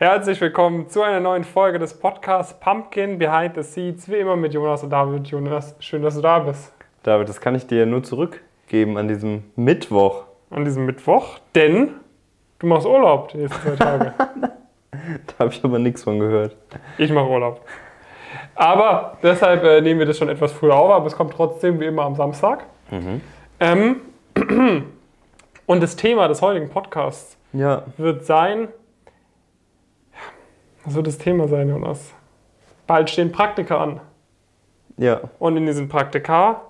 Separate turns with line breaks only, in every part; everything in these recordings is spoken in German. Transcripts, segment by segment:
Herzlich willkommen zu einer neuen Folge des Podcasts Pumpkin Behind the Seats. Wie immer mit Jonas und David. Jonas, schön, dass du da bist.
David, das kann ich dir nur zurückgeben an diesem Mittwoch.
An diesem Mittwoch, denn du machst Urlaub die nächsten zwei Tage.
da habe ich aber nichts von gehört.
Ich mache Urlaub. Aber deshalb äh, nehmen wir das schon etwas früher auf, aber es kommt trotzdem wie immer am Samstag. Mhm. Ähm, und das Thema des heutigen Podcasts
ja.
wird sein, was wird das Thema sein, Jonas? Bald stehen Praktika an.
Ja.
Und in diesen Praktika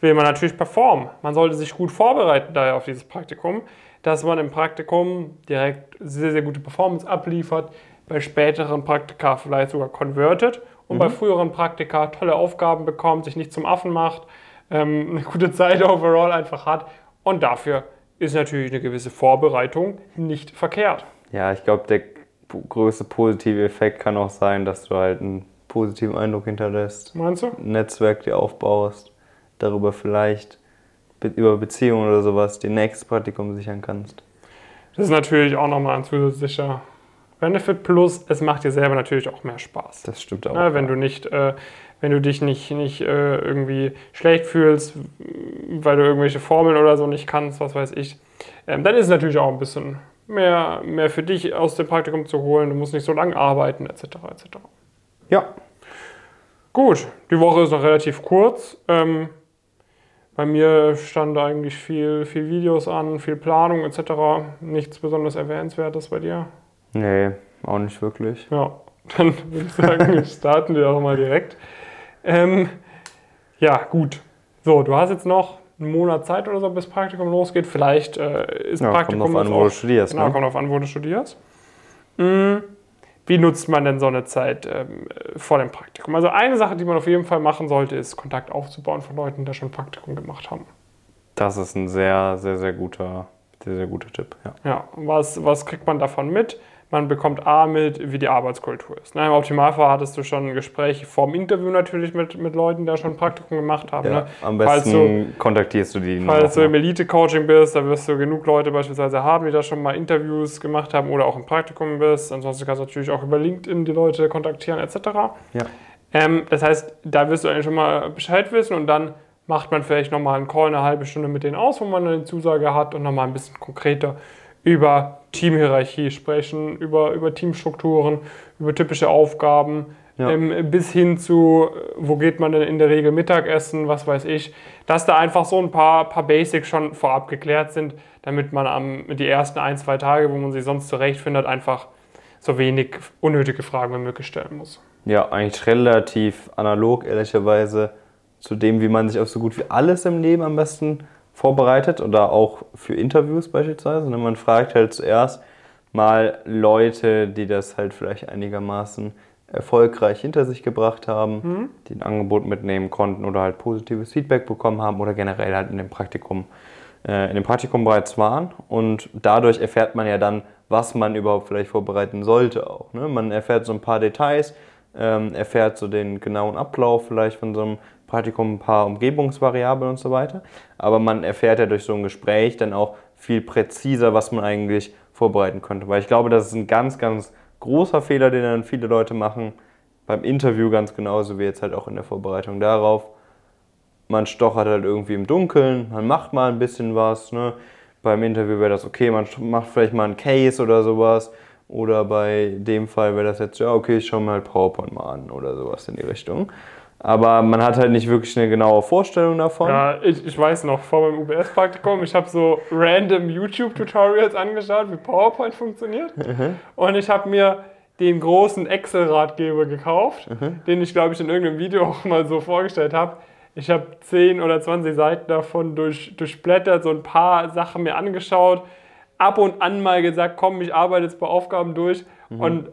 will man natürlich performen. Man sollte sich gut vorbereiten daher auf dieses Praktikum, dass man im Praktikum direkt sehr, sehr gute Performance abliefert, bei späteren Praktika vielleicht sogar convertet und mhm. bei früheren Praktika tolle Aufgaben bekommt, sich nicht zum Affen macht, ähm, eine gute Zeit overall einfach hat. Und dafür ist natürlich eine gewisse Vorbereitung nicht verkehrt.
Ja, ich glaube, der größte positive Effekt kann auch sein, dass du halt einen positiven Eindruck hinterlässt.
Meinst du?
Ein Netzwerk dir aufbaust, darüber vielleicht über Beziehungen oder sowas den nächsten Praktikum sichern kannst.
Das ist natürlich auch nochmal ein zusätzlicher Benefit plus es macht dir selber natürlich auch mehr Spaß.
Das stimmt auch.
Ja, wenn ja. du nicht, äh, wenn du dich nicht, nicht äh, irgendwie schlecht fühlst, weil du irgendwelche Formeln oder so nicht kannst, was weiß ich, ähm, dann ist es natürlich auch ein bisschen mehr, mehr für dich aus dem Praktikum zu holen. Du musst nicht so lange arbeiten, etc. etc.
Ja.
Gut, die Woche ist noch relativ kurz. Ähm, bei mir stand eigentlich viel, viel Videos an, viel Planung etc. Nichts besonders Erwähnenswertes bei dir?
Nee, auch nicht wirklich.
Ja, dann würde ich sagen, starten wir auch mal direkt. Ähm, ja, gut. So, du hast jetzt noch einen Monat Zeit oder so, bis Praktikum losgeht. Vielleicht äh, ist
ja,
Praktikum.
Kommt auf an, wo du studierst.
Genau,
ne?
kommt auf an, wo du studierst. Mhm. Wie nutzt man denn so eine Zeit ähm, vor dem Praktikum? Also eine Sache, die man auf jeden Fall machen sollte, ist Kontakt aufzubauen von Leuten, die schon Praktikum gemacht haben.
Das ist ein sehr, sehr, sehr guter, sehr, sehr guter Tipp. Ja,
ja was, was kriegt man davon mit? Man bekommt A mit, wie die Arbeitskultur ist. Ne, Im Optimalfall hattest du schon Gespräche vor dem Interview natürlich mit, mit Leuten, die da schon ein Praktikum gemacht haben.
Ja,
ne?
Am besten du, kontaktierst du die.
Falls du im Elite-Coaching bist, da wirst du genug Leute beispielsweise haben, die da schon mal Interviews gemacht haben oder auch im Praktikum bist. Ansonsten kannst du natürlich auch über LinkedIn die Leute kontaktieren etc.
Ja.
Ähm, das heißt, da wirst du eigentlich schon mal Bescheid wissen und dann macht man vielleicht nochmal einen Call eine halbe Stunde mit denen aus, wo man eine Zusage hat und nochmal ein bisschen konkreter über Teamhierarchie sprechen, über, über Teamstrukturen, über typische Aufgaben, ja. ähm, bis hin zu, wo geht man denn in der Regel Mittagessen, was weiß ich, dass da einfach so ein paar, paar Basics schon vorab geklärt sind, damit man am, die ersten ein, zwei Tage, wo man sich sonst zurechtfindet, einfach so wenig unnötige Fragen wie möglich stellen muss.
Ja, eigentlich relativ analog, ehrlicherweise, zu dem, wie man sich auf so gut wie alles im Leben am besten vorbereitet oder auch für Interviews beispielsweise. Und ne? man fragt halt zuerst mal Leute, die das halt vielleicht einigermaßen erfolgreich hinter sich gebracht haben, mhm. die ein Angebot mitnehmen konnten oder halt positives Feedback bekommen haben oder generell halt in dem Praktikum, äh, in dem Praktikum bereits waren. Und dadurch erfährt man ja dann, was man überhaupt vielleicht vorbereiten sollte auch. Ne? Man erfährt so ein paar Details, ähm, erfährt so den genauen Ablauf vielleicht von so einem Praktikum ein paar Umgebungsvariablen und so weiter. Aber man erfährt ja durch so ein Gespräch dann auch viel präziser, was man eigentlich vorbereiten könnte. Weil ich glaube, das ist ein ganz, ganz großer Fehler, den dann viele Leute machen. Beim Interview ganz genauso wie jetzt halt auch in der Vorbereitung darauf. Man stochert halt irgendwie im Dunkeln, man macht mal ein bisschen was. Ne? Beim Interview wäre das okay, man macht vielleicht mal einen Case oder sowas. Oder bei dem Fall wäre das jetzt, ja, okay, ich schaue mir halt PowerPoint mal an oder sowas in die Richtung. Aber man hat halt nicht wirklich eine genaue Vorstellung davon.
Ja, ich, ich weiß noch, vor meinem UBS-Praktikum, ich habe so random YouTube-Tutorials angeschaut, wie PowerPoint funktioniert. Mhm. Und ich habe mir den großen Excel-Ratgeber gekauft, mhm. den ich, glaube ich, in irgendeinem Video auch mal so vorgestellt habe. Ich habe 10 oder 20 Seiten davon durch, durchblättert, so ein paar Sachen mir angeschaut, ab und an mal gesagt, komm, ich arbeite jetzt bei Aufgaben durch. Mhm. Und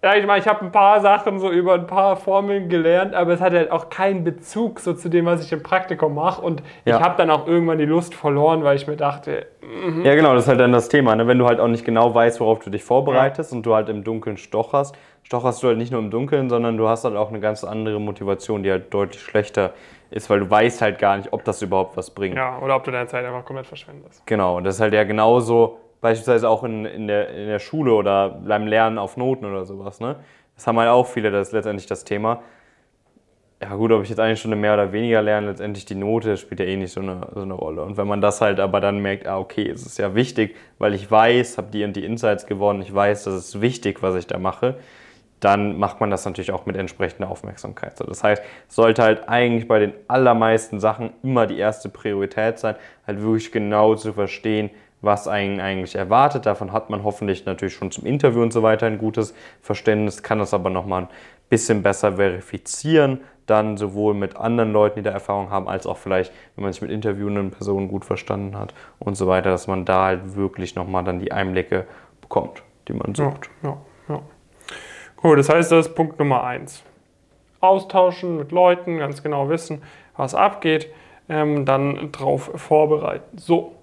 ja, ich meine, ich habe ein paar Sachen so über ein paar Formeln gelernt, aber es hat halt auch keinen Bezug so zu dem, was ich im Praktikum mache. Und ja. ich habe dann auch irgendwann die Lust verloren, weil ich mir dachte.
Mm Ja, genau, das ist halt dann das Thema. Ne? Wenn du halt auch nicht genau weißt, worauf du dich vorbereitest ja. und du halt im Dunkeln stocherst, stocherst du halt nicht nur im Dunkeln, sondern du hast halt auch eine ganz andere Motivation, die halt deutlich schlechter ist, weil du weißt halt gar nicht, ob das überhaupt was bringt.
Ja, oder ob du deine Zeit einfach komplett verschwendest.
Genau, und das ist halt ja genauso beispielsweise auch in, in, der, in der Schule oder beim Lernen auf Noten oder sowas. Ne? Das haben halt auch viele, das ist letztendlich das Thema. Ja gut, ob ich jetzt eine Stunde mehr oder weniger lerne, letztendlich die Note spielt ja eh nicht so eine, so eine Rolle. Und wenn man das halt aber dann merkt, ah okay, es ist ja wichtig, weil ich weiß, habe die und die Insights gewonnen, ich weiß, das ist wichtig, was ich da mache, dann macht man das natürlich auch mit entsprechender Aufmerksamkeit. So, das heißt, sollte halt eigentlich bei den allermeisten Sachen immer die erste Priorität sein, halt wirklich genau zu verstehen, was einen eigentlich erwartet. Davon hat man hoffentlich natürlich schon zum Interview und so weiter ein gutes Verständnis, kann das aber nochmal ein bisschen besser verifizieren, dann sowohl mit anderen Leuten, die da Erfahrung haben, als auch vielleicht, wenn man sich mit interviewenden Personen gut verstanden hat und so weiter, dass man da halt wirklich nochmal dann die Einblicke bekommt, die man sucht.
Ja, ja, ja. Gut, das heißt, das ist Punkt Nummer eins. Austauschen mit Leuten, ganz genau wissen, was abgeht, ähm, dann drauf vorbereiten. So.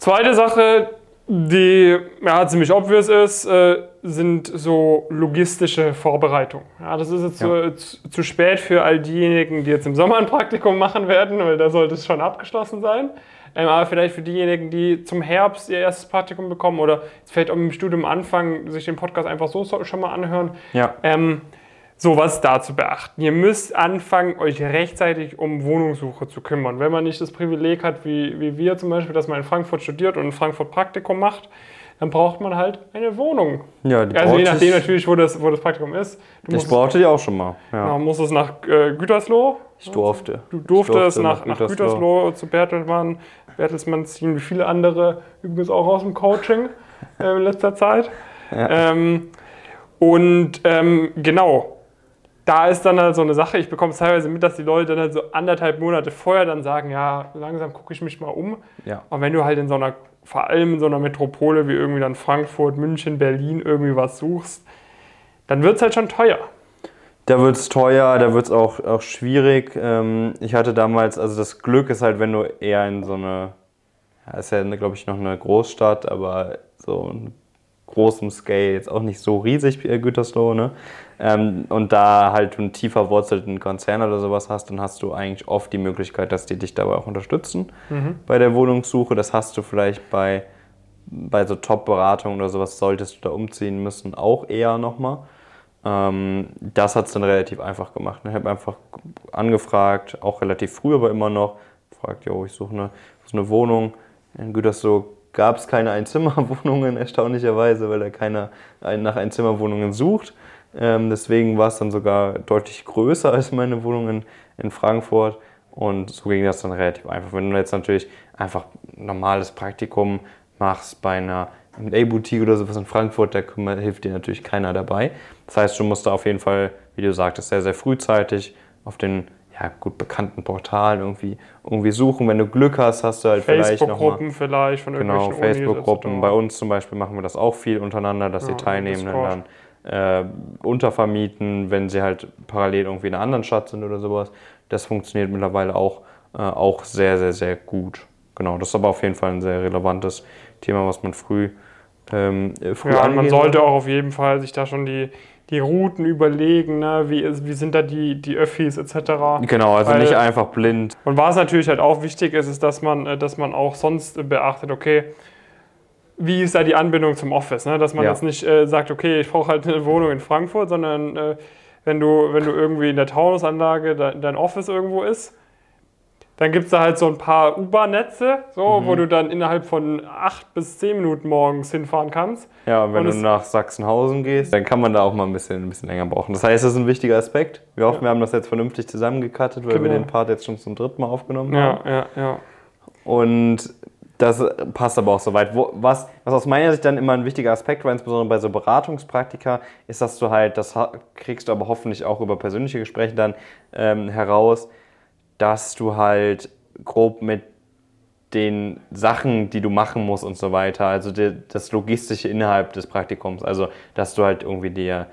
Zweite Sache, die ja, ziemlich obvious ist, äh, sind so logistische Vorbereitungen. Ja, das ist jetzt ja. zu, zu, spät für all diejenigen, die jetzt im Sommer ein Praktikum machen werden, weil da sollte es schon abgeschlossen sein. Ähm, aber vielleicht für diejenigen, die zum Herbst ihr erstes Praktikum bekommen oder vielleicht auch im Studium anfangen, sich den Podcast einfach so schon mal anhören.
Ja.
Ähm, so, was da zu beachten. Ihr müsst anfangen, euch rechtzeitig um Wohnungssuche zu kümmern. Wenn man nicht das Privileg hat, wie, wie wir zum Beispiel, dass man in Frankfurt studiert und in Frankfurt Praktikum macht, dann braucht man halt eine Wohnung.
Ja, die
also je nachdem natürlich, wo das, wo das Praktikum ist.
Du ich brauchte die auch schon mal.
Ja. Man muss es nach äh, Gütersloh.
Ich durfte.
Du durftest nach, nach, Gütersloh. Gütersloh zu Bertelsmann. Bertelsmann ziehen wie viele andere übrigens auch aus dem Coaching äh, in letzter Zeit. Ja. Ähm, und ähm, genau, da ist dann halt so eine Sache, ich bekomme es teilweise mit, dass die Leute dann halt so anderthalb Monate vorher dann sagen, ja, langsam gucke ich mich mal um.
Ja.
Und wenn du halt in so einer, vor allem in so einer Metropole wie irgendwie dann Frankfurt, München, Berlin irgendwie was suchst, dann wird es halt schon teuer.
Da wird es teuer, da wird es auch, auch schwierig. Ähm, ich hatte damals, also das Glück ist halt, wenn du eher in so eine, ja, ist ja glaube ich noch eine Großstadt, aber so ein großem Scale, jetzt auch nicht so riesig wie Gütersloh, ne? Ähm, und da halt einen tiefer verwurzelten Konzern oder sowas hast, dann hast du eigentlich oft die Möglichkeit, dass die dich dabei auch unterstützen mhm. bei der Wohnungssuche. Das hast du vielleicht bei, bei so Top-Beratungen oder sowas, solltest du da umziehen müssen, auch eher nochmal. Ähm, das hat es dann relativ einfach gemacht. Ich habe einfach angefragt, auch relativ früh, aber immer noch, gefragt, jo, ich suche eine, eine Wohnung in Gütersloh gab es keine Einzimmerwohnungen, erstaunlicherweise, weil da keiner nach Einzimmerwohnungen sucht. Ähm, deswegen war es dann sogar deutlich größer als meine Wohnung in, Frankfurt. Und so ging das dann relativ einfach. Wenn du jetzt natürlich einfach ein normales Praktikum machst bei einer MA-Boutique oder sowas in Frankfurt, da hilft dir natürlich keiner dabei. Das heißt, du musst da auf jeden Fall, wie du sagtest, sehr, sehr frühzeitig auf den ja, gut bekannten Portalen irgendwie, irgendwie suchen. Wenn du Glück hast, hast du halt vielleicht noch
Facebook-Gruppen vielleicht von
Genau, Facebook-Gruppen. Bei uns zum Beispiel machen wir das auch viel untereinander, dass ja, die Teilnehmenden dann äh, untervermieten, wenn sie halt parallel irgendwie in einer anderen Stadt sind oder sowas. Das funktioniert mittlerweile auch, äh, auch sehr, sehr, sehr gut. Genau, das ist aber auf jeden Fall ein sehr relevantes Thema, was man früh, ähm, früh
Ja, man sollte auch auf jeden Fall sich da schon die, die Routen überlegen, ne? wie, wie sind da die, die Öffis etc.
Genau, also Weil, nicht einfach blind.
Und was natürlich halt auch wichtig ist, ist, dass man, äh, dass man auch sonst beachtet, okay, wie ist da die Anbindung zum Office? Ne? Dass man ja. jetzt nicht äh, sagt, okay, ich brauche halt eine Wohnung in Frankfurt, sondern äh, wenn, du, wenn du irgendwie in der Taunusanlage dein, dein Office irgendwo ist, dann gibt es da halt so ein paar U-Bahn-Netze, so, mhm. wo du dann innerhalb von acht bis zehn Minuten morgens hinfahren kannst.
Ja, und wenn und du nach Sachsenhausen gehst, dann kann man da auch mal ein bisschen, ein bisschen länger brauchen. Das heißt, das ist ein wichtiger Aspekt. Wir hoffen, ja. wir haben das jetzt vernünftig zusammengekattet, weil genau. wir den Part jetzt schon zum dritten Mal aufgenommen haben.
Ja, ja, ja.
Und das passt aber auch soweit. Was, was aus meiner Sicht dann immer ein wichtiger Aspekt war, insbesondere bei so Beratungspraktika, ist, dass du halt, das kriegst du aber hoffentlich auch über persönliche Gespräche dann ähm, heraus, dass du halt grob mit den Sachen, die du machen musst und so weiter, also die, das Logistische innerhalb des Praktikums, also dass du halt irgendwie dir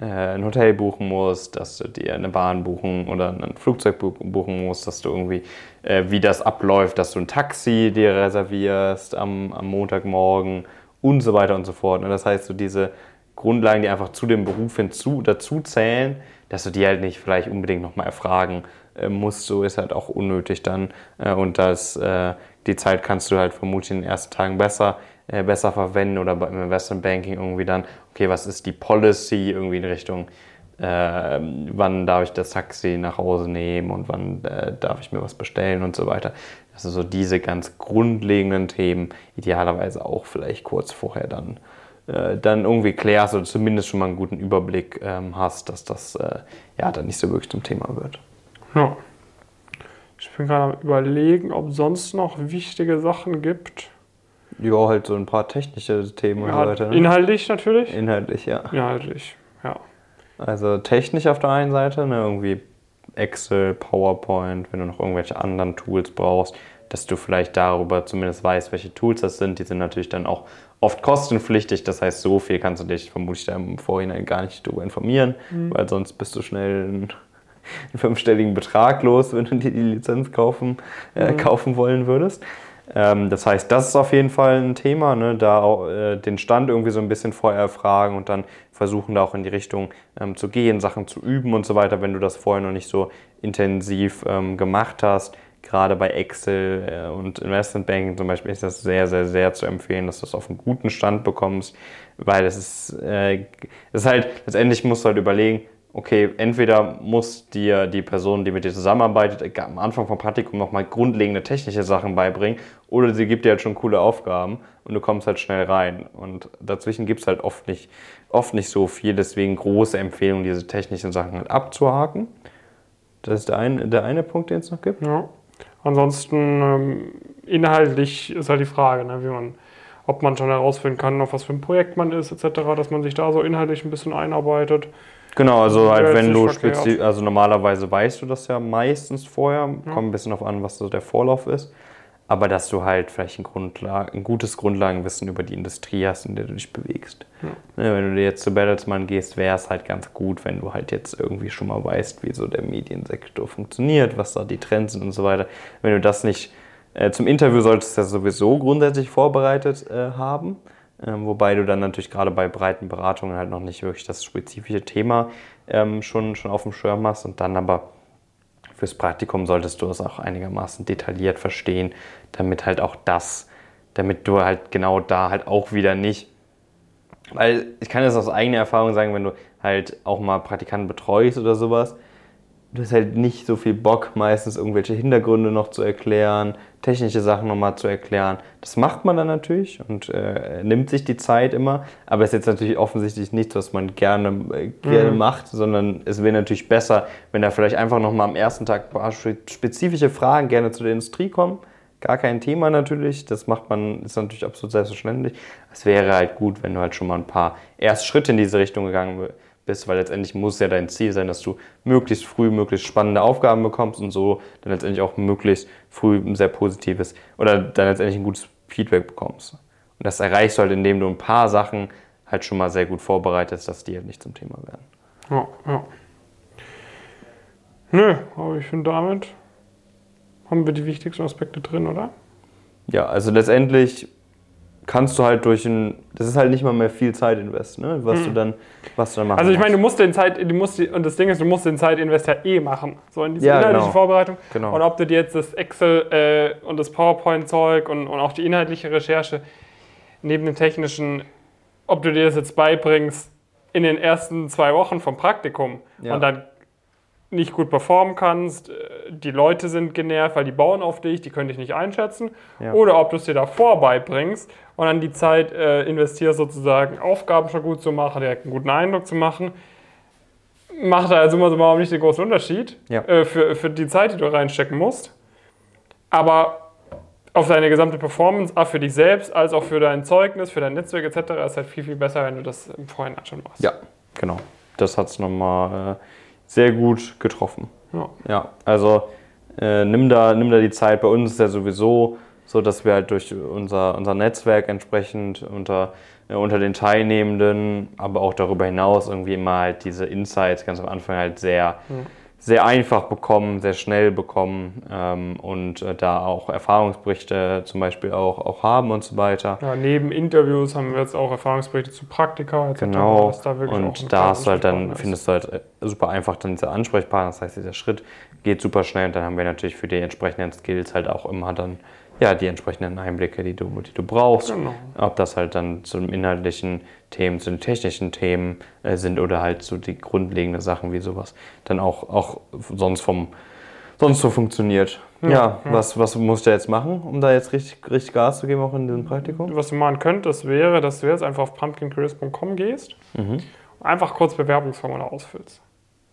äh, ein Hotel buchen musst, dass du dir eine Bahn buchen oder ein Flugzeug buchen musst, dass du irgendwie, äh, wie das abläuft, dass du ein Taxi dir reservierst am, am Montagmorgen und so weiter und so fort. Und das heißt, so diese Grundlagen, die einfach zu dem Beruf hinzu, dazu zählen, dass du die halt nicht vielleicht unbedingt nochmal erfragen musst, so ist halt auch unnötig dann. Äh, und das äh, die Zeit kannst du halt vermutlich in den ersten Tagen besser, äh, besser verwenden oder beim Investment Banking irgendwie dann, okay, was ist die Policy irgendwie in Richtung, äh, wann darf ich das Taxi nach Hause nehmen und wann äh, darf ich mir was bestellen und so weiter. Also so diese ganz grundlegenden Themen, idealerweise auch vielleicht kurz vorher dann, äh, dann irgendwie klärst oder zumindest schon mal einen guten Überblick ähm, hast, dass das äh, ja dann nicht so wirklich zum Thema wird.
Ja. Ich bin gerade am überlegen, ob sonst noch wichtige Sachen gibt.
Ja, halt so ein paar technische Themen
Ja,
und so weiter. Ne?
Inhaltlich natürlich.
Inhaltlich, ja.
Inhaltlich, ja.
Also technisch auf der einen Seite, ne, irgendwie Excel, PowerPoint, wenn du noch irgendwelche anderen Tools brauchst, dass du vielleicht darüber zumindest weißt, welche Tools das sind. Die sind natürlich dann auch oft kostenpflichtig. Das heißt, so viel kannst du dich vermutlich da im Vorhinein gar nicht darüber informieren, weil sonst bist du schnell einen, fünfstelligen Betrag los, wenn du dir die Lizenz kaufen, äh, kaufen wollen würdest. Ähm, das heißt, das ist auf jeden Fall ein Thema, ne? da auch, äh, den Stand irgendwie so ein bisschen vorher erfragen und dann versuchen, da auch in die Richtung ähm, zu gehen, Sachen zu üben und so weiter, wenn du das vorher noch nicht so intensiv ähm, gemacht hast. Gerade bei Excel äh, und Investmentbanking zum Beispiel ist das sehr, sehr, sehr zu empfehlen, dass du das auf einen guten Stand bekommst, weil es ist, äh, es ist halt, letztendlich musst du halt überlegen, okay, entweder muss dir die Person, die mit dir zusammenarbeitet, am Anfang vom Praktikum nochmal grundlegende technische Sachen beibringen oder sie gibt dir halt schon coole Aufgaben und du kommst halt schnell rein. Und dazwischen gibt es halt oft nicht, oft nicht so viel, deswegen große Empfehlung, diese technischen Sachen halt abzuhaken. Das ist der eine, der eine Punkt, den es noch gibt.
ja. Ansonsten ähm, inhaltlich ist halt die Frage, ne, wie man, ob man schon herausfinden kann, auf was für ein Projekt man ist, etc., dass man sich da so inhaltlich ein bisschen einarbeitet.
Genau, also
Ja,
halt, wenn du spezi also normalerweise weißt du das ja meistens vorher, kommt ein bisschen auf an, was so der Vorlauf ist, aber dass du halt vielleicht ein, Grundlag ein gutes Grundlagenwissen über die Industrie hast, in der du dich bewegst. Ne, wenn du dir jetzt zu Bertelsmann gehst, wäre es halt ganz gut, wenn du halt jetzt irgendwie schon mal weißt, wie so der Mediensektor funktioniert, was da die Trends sind und so weiter. Wenn du das nicht äh, zum Interview solltest du das sowieso grundsätzlich vorbereitet äh, haben. Ähm, wobei du dann natürlich gerade bei breiten Beratungen halt noch nicht wirklich das spezifische Thema ähm, schon, schon auf dem Schirm hast. Und dann aber fürs Praktikum solltest du es auch einigermaßen detailliert verstehen, damit halt auch das, damit du halt genau da halt auch wieder nicht weil ich kann das aus eigener Erfahrung sagen, wenn du halt auch mal Praktikanten betreust oder sowas, du hast halt nicht so viel Bock, meistens irgendwelche Hintergründe noch zu erklären, technische Sachen nochmal zu erklären. Das macht man dann natürlich und äh, nimmt sich die Zeit immer, aber es ist jetzt natürlich offensichtlich nichts, was man gerne, äh, gerne macht, sondern es wäre natürlich besser, wenn da vielleicht einfach nochmal am ersten Tag ein paar spe- spezifische Fragen gerne zu der Industrie kommen. Gar kein Thema natürlich, das macht man, ist natürlich absolut selbstverständlich. Es wäre halt gut, wenn du halt schon mal ein paar erste Schritte in diese Richtung gegangen bist, weil letztendlich muss ja dein Ziel sein, dass du möglichst früh möglichst spannende Aufgaben bekommst und so dann letztendlich auch möglichst früh ein sehr positives oder dann letztendlich ein gutes Feedback bekommst. Und das erreichst du halt, indem du ein paar Sachen halt schon mal sehr gut vorbereitest, dass die halt nicht zum Thema werden.
Ja, ja. Nö, aber ich finde, damit haben wir die wichtigsten Aspekte drin, oder?
Ja, also letztendlich kannst du halt durch ein, das ist halt nicht mal mehr viel Zeit invest, ne? was du dann, was du dann machen
Also ich meine, du
musst.
den Zeit, du musst die, und das Ding ist, du musst den Zeitinvest ja eh machen, so in diese
Ja,
inhaltliche
genau.
Vorbereitung.
Genau.
Und ob du dir jetzt das Excel äh, und das PowerPoint-Zeug und, und auch die inhaltliche Recherche neben dem technischen, ob du dir das jetzt beibringst in den ersten zwei Wochen vom Praktikum
Ja.
und dann nicht gut performen kannst, äh, die Leute sind genervt, weil die bauen auf dich, die können dich nicht einschätzen.
Ja.
Oder ob du es dir davor beibringst und dann die Zeit äh, investierst, sozusagen Aufgaben schon gut zu machen, direkt einen guten Eindruck zu machen. Macht da also immer so mal nicht den großen Unterschied
Ja.
äh, für, für die Zeit, die du reinstecken musst. Aber auf deine gesamte Performance, auch für dich selbst, als auch für dein Zeugnis, für dein Netzwerk etc., ist halt viel, viel besser, wenn du das im Vorhinein schon machst.
Ja, genau. Das hat es nochmal äh, sehr gut getroffen.
Ja.
Ja, also äh, nimm, da, nimm da die Zeit. Bei uns ist ja sowieso so, dass wir halt durch unser, unser Netzwerk entsprechend unter, äh, unter den Teilnehmenden, aber auch darüber hinaus irgendwie immer halt diese Insights ganz am Anfang halt sehr, sehr einfach bekommen, sehr schnell bekommen ähm, und äh, da auch Erfahrungsberichte zum Beispiel auch, auch haben und so weiter.
Ja, neben Interviews haben wir jetzt auch Erfahrungsberichte zu Praktika etc.
Genau.
da
und da hast du halt dann, findest du halt äh, super einfach dann diese Ansprechpartner. Das heißt, dieser Schritt geht super schnell und dann haben wir natürlich für die entsprechenden Skills halt auch immer dann ja, die entsprechenden Einblicke, die du, die du brauchst.
Genau.
Ob das halt dann zu den inhaltlichen Themen, zu den technischen Themen äh, sind oder halt so die grundlegenden Sachen wie sowas dann auch, auch sonst vom sonst so funktioniert. Ja, ja, Was, was musst du jetzt machen, um da jetzt richtig, richtig Gas zu geben, auch in diesem Praktikum?
Was du machen könntest, wäre, dass du jetzt einfach auf pumpkincareers.com gehst
Mhm.
und einfach kurz Bewerbungsformular ausfüllst.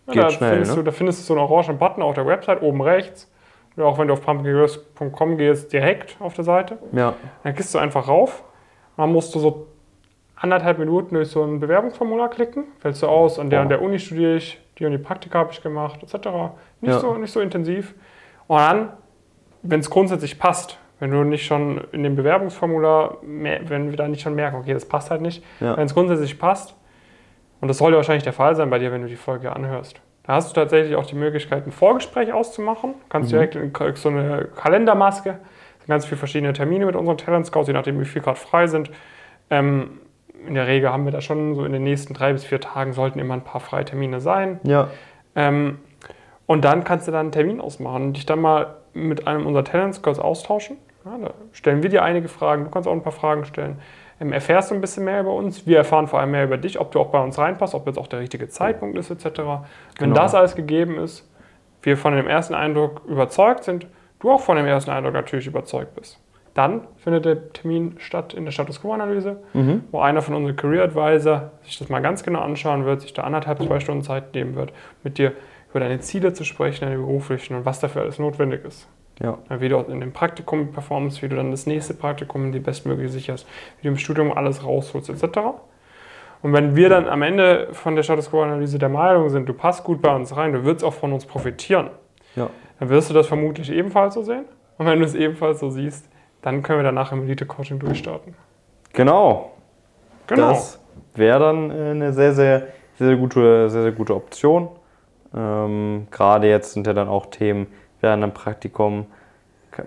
Ja, da,
schnell,
findest
ne?
du, da findest du so einen orangen Button auf der Website oben rechts. Oder auch wenn du auf pumpkincareers.com gehst, direkt auf der Seite.
Ja,
Dann gehst du einfach rauf. Dann musst du so anderthalb Minuten durch so ein Bewerbungsformular klicken. Fällst du aus, an der
Oh.
und der Uni studiere ich, die und die Praktika habe ich gemacht, etc. Nicht,
Ja.
so, nicht so intensiv. Und dann, wenn es grundsätzlich passt, wenn du nicht schon in dem Bewerbungsformular, wenn wir da nicht schon merken, okay, das passt halt nicht,
Ja.
wenn es grundsätzlich passt, und das sollte wahrscheinlich der Fall sein bei dir, wenn du die Folge anhörst, da hast du tatsächlich auch die Möglichkeit, ein Vorgespräch auszumachen. Du kannst direkt in so eine Kalendermaske, ganz viele verschiedene Termine mit unseren Talent Scouts, je nachdem, wie viel gerade frei sind. Ähm, in der Regel haben wir da schon so in den nächsten drei bis vier Tagen sollten immer ein paar freie Termine sein.
ja,
Ähm, und dann kannst du dann einen Termin ausmachen und dich dann mal mit einem unserer Talent Scouts austauschen. Ja, da stellen wir dir einige Fragen, du kannst auch ein paar Fragen stellen. Erfährst du ein bisschen mehr über uns. Wir erfahren vor allem mehr über dich, ob du auch bei uns reinpasst, ob jetzt auch der richtige Zeitpunkt ist, etc. Wenn
Genau.
das alles gegeben ist, wir von dem ersten Eindruck überzeugt sind, du auch von dem ersten Eindruck natürlich überzeugt bist. Dann findet der Termin statt in der Status Quo-Analyse,
Mhm.
wo einer von unseren Career Advisor sich das mal ganz genau anschauen wird, sich da anderthalb, zwei Stunden Zeit nehmen wird, mit dir über deine Ziele zu sprechen, deine beruflichen und was dafür alles notwendig ist.
Ja,
Wie du in dem Praktikum performst, wie du dann das nächste Praktikum die bestmögliche sicherst, wie du im Studium alles rausholst, etc. Und wenn wir dann am Ende von der Status Quo-Analyse der Meinung sind, du passt gut bei uns rein, du wirst auch von uns profitieren,
ja.
dann wirst du das vermutlich ebenfalls so sehen. Und wenn du es ebenfalls so siehst, dann können wir danach im Elite-Coaching durchstarten.
Genau.
Genau.
Das wäre dann äh, eine sehr, sehr, sehr, sehr gute, sehr, sehr gute Option. Ähm, Gerade jetzt sind ja dann auch Themen während einem Praktikum.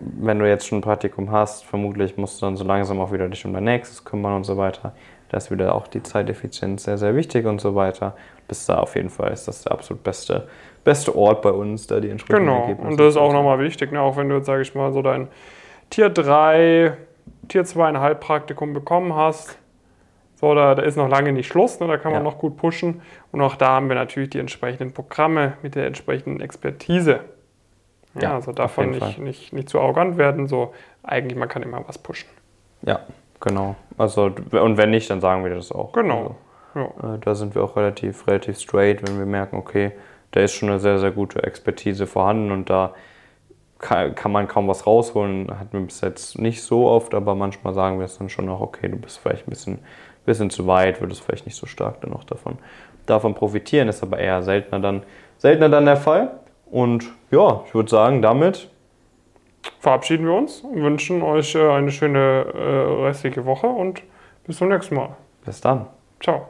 Wenn du jetzt schon ein Praktikum hast, vermutlich musst du dann so langsam auch wieder dich um dein nächstes kümmern und so weiter. Da ist wieder auch die Zeiteffizienz sehr, sehr wichtig und so weiter. Bis da auf jeden Fall ist das der absolut beste, beste Ort bei uns, da die entsprechenden
Genau,
Ergebnisse
und das ist auch nochmal wichtig, ne? auch wenn du jetzt, sage ich mal, so dein Tier 3, Tier 2,5 Praktikum bekommen hast. So, da, da ist noch lange nicht Schluss, ne? da kann man
Ja.
noch gut pushen. Und auch da haben wir natürlich die entsprechenden Programme mit der entsprechenden Expertise. Ja,
Ja,
also davon nicht, nicht, nicht zu arrogant werden. So, eigentlich, man kann immer was pushen.
Ja, genau. Also, und wenn nicht, dann sagen wir das auch.
Genau. Ja.
Äh, Da sind wir auch relativ, relativ straight, wenn wir merken, okay, da ist schon eine sehr, sehr gute Expertise vorhanden und da kann, kann man kaum was rausholen. Hatten wir bis jetzt nicht so oft, aber manchmal sagen wir es dann schon auch, okay, du bist vielleicht ein bisschen, bisschen zu weit, würdest vielleicht nicht so stark dann noch davon, davon profitieren. Ist aber eher seltener dann, seltener dann der Fall. Und ja, ich würde sagen, damit
Verabschieden wir uns und wünschen euch äh, eine schöne äh, restliche Woche und bis zum nächsten Mal.
bis dann.
Ciao.